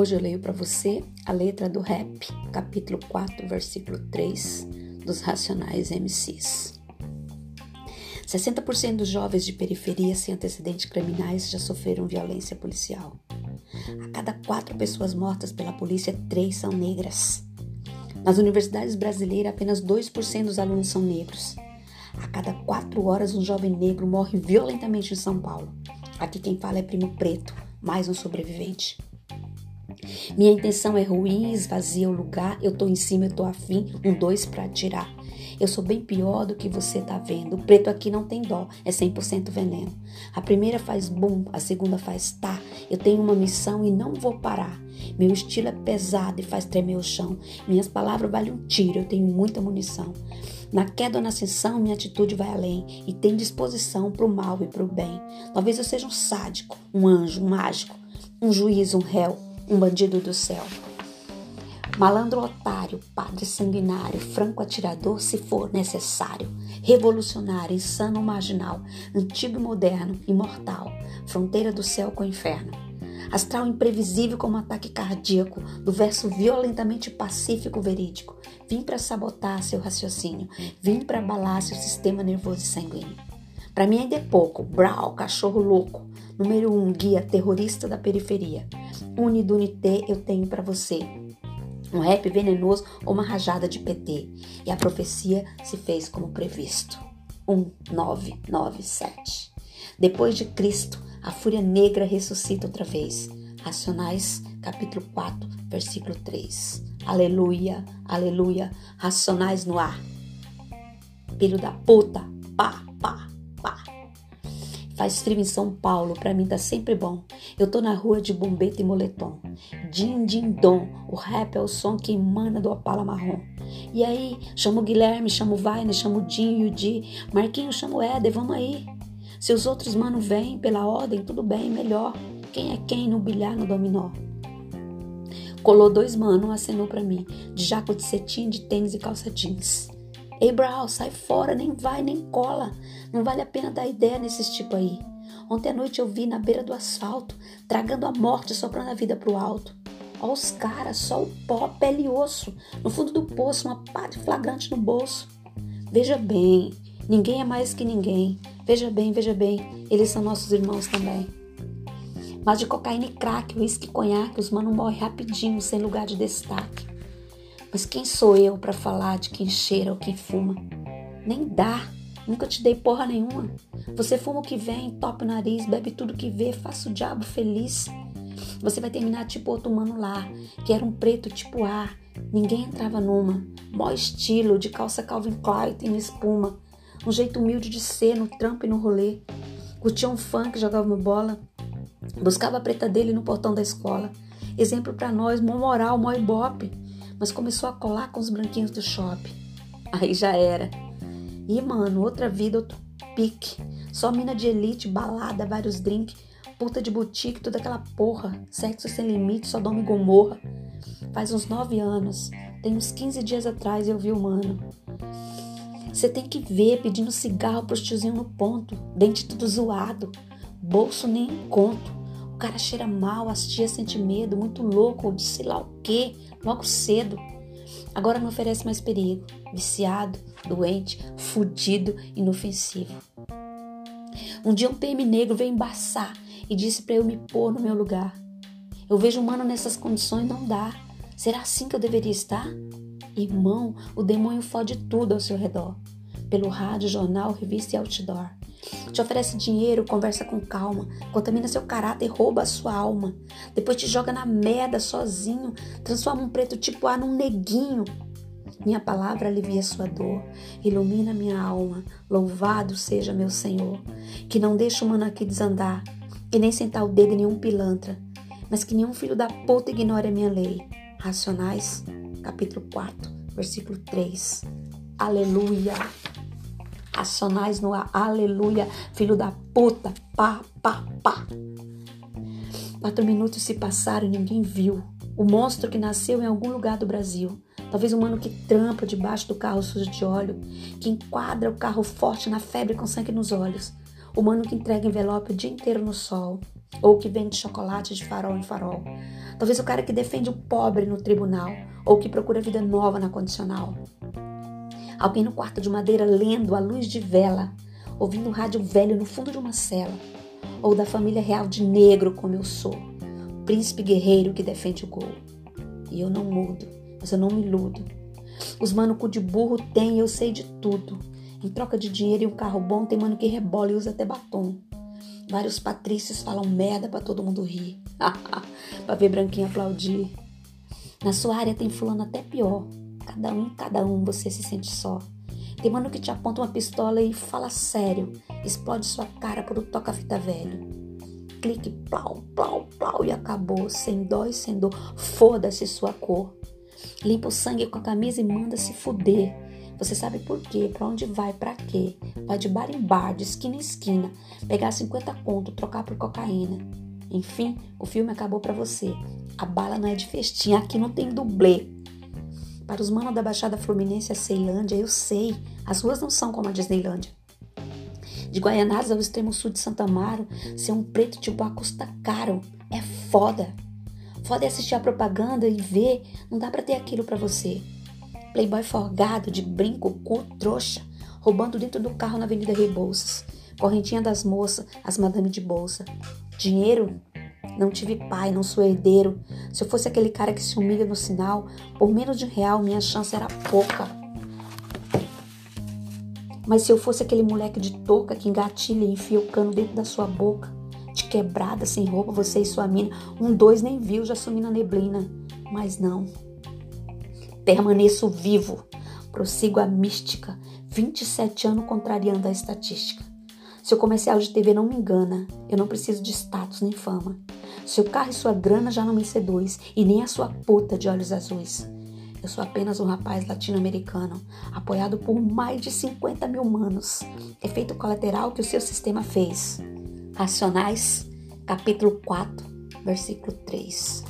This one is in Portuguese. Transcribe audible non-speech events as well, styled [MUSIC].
Hoje eu leio para você a letra do rap, capítulo 4, versículo 3 dos Racionais MCs. 60% dos jovens de periferia sem antecedentes criminais já sofreram violência policial. A cada quatro pessoas mortas pela polícia, três são negras. Nas universidades brasileiras, apenas 2% dos alunos são negros. A cada quatro horas, um jovem negro morre violentamente em São Paulo. Aqui quem fala é Primo Preto, mais um sobrevivente. Minha intenção é ruim, esvazia o lugar, eu tô em cima, eu tô afim, um dois para tirar. Eu sou bem pior do que você tá vendo. O preto aqui não tem dó, é 100% veneno. A primeira faz bum, a segunda faz tá. Eu tenho uma missão e não vou parar. Meu estilo é pesado e faz tremer o chão. Minhas palavras valem um tiro, eu tenho muita munição. Na queda ou na ascensão, minha atitude vai além e tem disposição para o mal e para o bem. Talvez eu seja um sádico, um anjo, um mágico, um juiz, um réu um bandido do céu. Malandro otário, padre sanguinário, franco atirador se for necessário, revolucionário, insano marginal, antigo e moderno, imortal, fronteira do céu com o inferno. Astral imprevisível como ataque cardíaco, do verso violentamente pacífico verídico. Vim para sabotar seu raciocínio, vim para abalar seu sistema nervoso e sanguíneo. Para mim ainda é pouco, Brau, cachorro louco, número um, guia terrorista da periferia. Unidunité eu tenho para você. Um rap venenoso ou uma rajada de PT. E a profecia se fez como previsto. 1997. Depois de Cristo, a fúria negra ressuscita outra vez. Racionais, capítulo 4, versículo 3. Aleluia, aleluia. Racionais no ar. Filho da puta, pá. Faz frio em São Paulo, para mim tá sempre bom. Eu tô na rua de bombeta e moletom. Din, din, dom. O rap é o som que emana do opala marrom. E aí, chamo o Guilherme, chamo o Vainer, chamo o Dinho e o Di. Marquinhos, chamo o Éder, vamos aí. Se os outros mano vêm pela ordem, tudo bem, melhor. Quem é quem no bilhar, no dominó? Colou dois mano, acenou para mim, de jaco de cetim, de tênis e calça jeans. Ei, Brau, sai fora, nem vai, nem cola. Não vale a pena dar ideia nesses tipo aí. Ontem à noite eu vi na beira do asfalto, tragando a morte, soprando a vida pro alto. Ó os caras, só o pó, pele e osso. No fundo do poço, uma pá de flagrante no bolso. Veja bem, ninguém é mais que ninguém. Veja bem, veja bem, eles são nossos irmãos também. Mas de cocaína e crack, uísque e conhaque, os mano morrem rapidinho, sem lugar de destaque. Mas quem sou eu para falar de quem cheira ou quem fuma? Nem dá. Nunca te dei porra nenhuma. Você fuma o que vem, topa o nariz, bebe tudo que vê, faça o diabo feliz. Você vai terminar tipo outro mano lá, que era um preto tipo A. Ninguém entrava numa. Mó estilo, de calça Calvin Klein e espuma. Um jeito humilde de ser no trampo e no rolê. Curtia um funk, jogava uma bola. Buscava a preta dele no portão da escola. Exemplo para nós, mó moral, mó ibope mas começou a colar com os branquinhos do shopping. Aí já era. E, mano, outra vida, outro pique. Só mina de elite, balada, vários drinks, puta de boutique, toda aquela porra. Sexo sem limite, só dome gomorra. Faz uns nove anos. Tem uns 15 dias atrás eu vi o mano. Você tem que ver pedindo cigarro pros tiozinhos no ponto, dente tudo zoado, bolso nem conto. Cara cheira mal, as tias sentem medo, muito louco, de sei lá o quê logo cedo. Agora não oferece mais perigo, viciado, doente, fudido, inofensivo. Um dia um PM negro veio embaçar e disse para eu me pôr no meu lugar. Eu vejo um mano nessas condições, não dá. Será assim que eu deveria estar? Irmão, o demônio fode tudo ao seu redor. Pelo rádio, jornal, revista e outdoor. Te oferece dinheiro, conversa com calma, contamina seu caráter, rouba a sua alma. Depois te joga na merda sozinho, transforma um preto tipo A num neguinho. Minha palavra alivia sua dor, ilumina minha alma. Louvado seja meu Senhor, que não deixa o mano aqui desandar, e nem sentar o dedo em nenhum pilantra, mas que nenhum filho da puta ignore a minha lei. Racionais, capítulo 4, versículo 3. Aleluia! Racionais no aleluia, filho da puta, pá, pá, pá. Quatro minutos se passaram e ninguém viu. O monstro que nasceu em algum lugar do Brasil. Talvez um mano que trampa debaixo do carro sujo de óleo, que enquadra o carro forte na febre com sangue nos olhos. O mano que entrega envelope o dia inteiro no sol. ou que vende chocolate de farol em farol. Talvez o cara que defende o pobre no tribunal, ou que procura vida nova na condicional. Alguém no quarto de madeira lendo à luz de vela, ouvindo um rádio velho no fundo de uma cela. Ou da família real de negro como eu sou, príncipe guerreiro que defende o gol. E eu não mudo, mas eu não me iludo. Os mano cu de burro tem, eu sei de tudo. Em troca de dinheiro e um carro bom, tem mano que rebola e usa até batom. Vários patrícios falam merda para todo mundo rir. [LAUGHS] pra ver branquinho aplaudir. Na sua área tem fulano até pior. Cada um, cada um, você se sente só. Tem mano que te aponta uma pistola e fala sério. Explode sua cara por um toca-fita velho. Clique, plau, plau, plau e acabou. Sem dó e sem dor. Foda-se sua cor. Limpa o sangue com a camisa e manda se fuder. Você sabe por quê, pra onde vai, pra quê. Vai de bar em bar, de esquina em esquina, pegar 50 conto, trocar por cocaína. Enfim, o filme acabou para você. A bala não é de festinha, aqui não tem dublê. Para os manos da Baixada Fluminense, a Ceilândia, eu sei, as ruas não são como a Disneylândia. De Guaianazes ao extremo sul de Santa Amaro, ser um preto tipo a custa caro. É foda. Foda é assistir a propaganda e ver, não dá para ter aquilo para você. Playboy forgado, de brinco, cu, trouxa, roubando dentro do carro na Avenida Rebouças. Correntinha das moças, as madame de bolsa. Dinheiro? Não tive pai, não sou herdeiro. Se eu fosse aquele cara que se humilha no sinal, por menos de um real minha chance era pouca. Mas se eu fosse aquele moleque de touca que engatilha e enfia o cano dentro da sua boca, de quebrada, sem roupa, você e sua mina, um dois nem viu, já sumi na neblina. Mas não. Permaneço vivo, prossigo a mística, 27 anos contrariando a estatística. Seu comercial de TV não me engana, eu não preciso de status nem fama. Seu carro e sua grana já não me seduz, e nem a sua puta de olhos azuis. Eu sou apenas um rapaz latino-americano, apoiado por mais de 50 mil manos. Efeito colateral que o seu sistema fez. Racionais, capítulo 4, versículo 3.